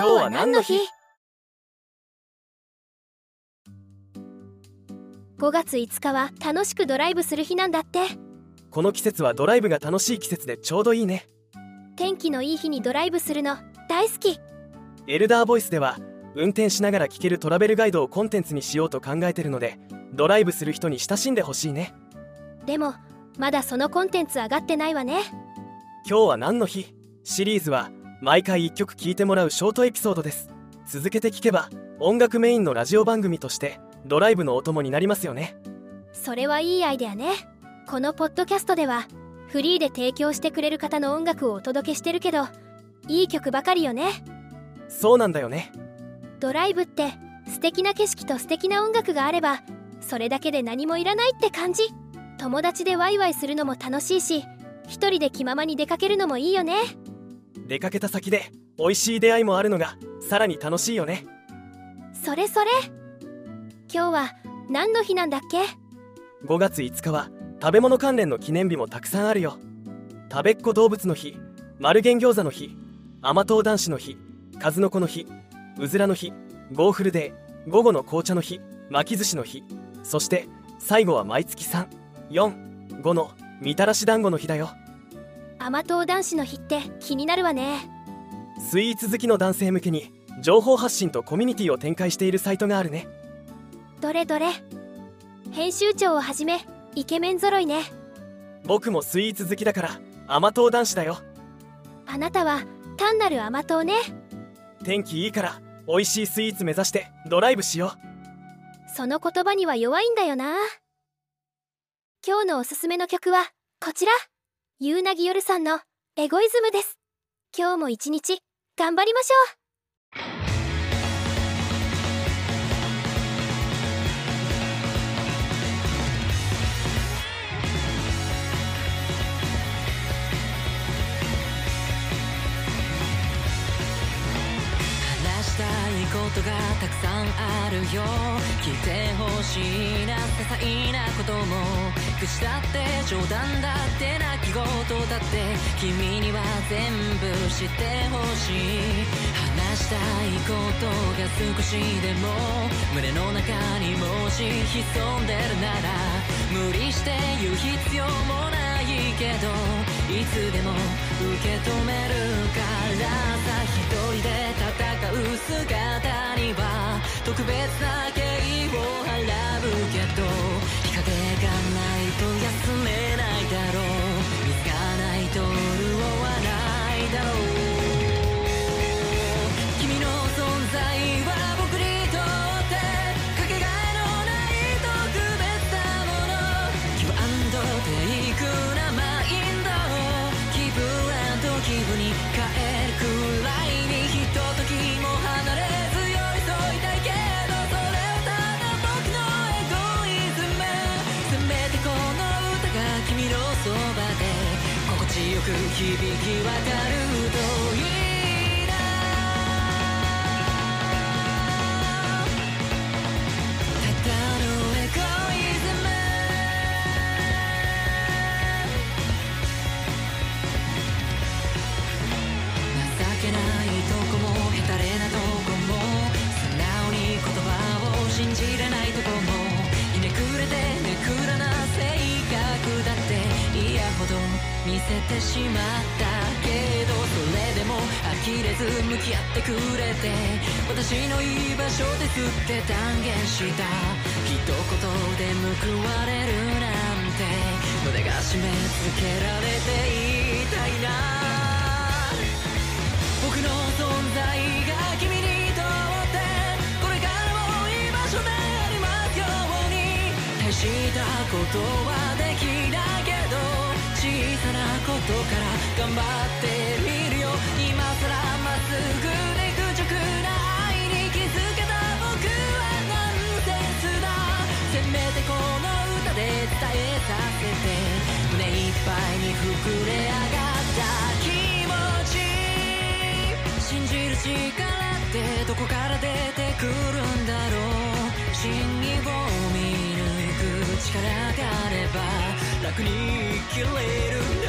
今日は何の日 ?5 月5日は楽しくドライブする日なんだって。この季節はドライブが楽しい季節でちょうどいいね。天気のいい日にドライブするの大好き。エルダーボイスでは運転しながら聞けるトラベルガイドをコンテンツにしようと考えてるのでドライブする人に親しんでほしいね。でもまだそのコンテンツ上がってないわね。今日は何の日？シリーズは毎回1曲聴いてもらうショートエピソードです。続けて聞けば音楽メインのラジオ番組としてドライブのお供になりますよね。それはいいアイデアね。このポッドキャストではフリーで提供してくれる方の音楽をお届けしてるけどいい曲ばかりよね。そうなんだよね。ドライブって素敵な景色と素敵な音楽があればそれだけで何もいらないって感じ。友達でワイワイするのも楽しいし一人で気ままに出かけるのもいいよね出かけた先で美味しい出会いもあるのがさらに楽しいよね。それそれ。今日は何の日なんだっけ？5月5日は食べ物関連の記念日もたくさんあるよ。食べっ子動物の日丸源餃子の日甘党男子の日数の子の日うずらの日ゴーフルデー午後の紅茶の日巻き寿司の日そして最後は毎月345のみたらし団子の日だよ甘党男子の日って気になるわね。スイーツ好きの男性向けに情報発信とコミュニティを展開しているサイトがあるね。どれどれ。編集長をはじめイケメン揃いね。僕もスイーツ好きだから甘党男子だよ。あなたは単なる甘党ね。天気いいから美味しいスイーツ目指してドライブしよう。その言葉には弱いんだよな。今日のおすすめの曲はこちらゆうなぎよるさんのエゴイズムです。今日も一日頑張りましょう。あるよ。来てほしいな些細なことも。口だって冗談だって泣き言だって。君には全部知ってほしい。話したいことが少しでも。胸の中にもし潜んでるなら。無理して言う必要もないけど。いつでも受け止めるから。響き渡るといいせてしまったけどそれでも呆れず向き合ってくれて私の居場所ですって断言した。一言で報われるなんて胸が締め付けられていたいな。僕の存在が君にとってこれからも居場所でありますように。大したことはでから頑張ってみるよ。今さらまっすぐで愚直な愛に気づけた僕はナンセンスだ。せめてこの歌で伝えさせて。胸いっぱいに膨れ上がった気持ち。信じる力ってどこから出てくるんだろう。真意を見抜く力があれば楽に生きれる。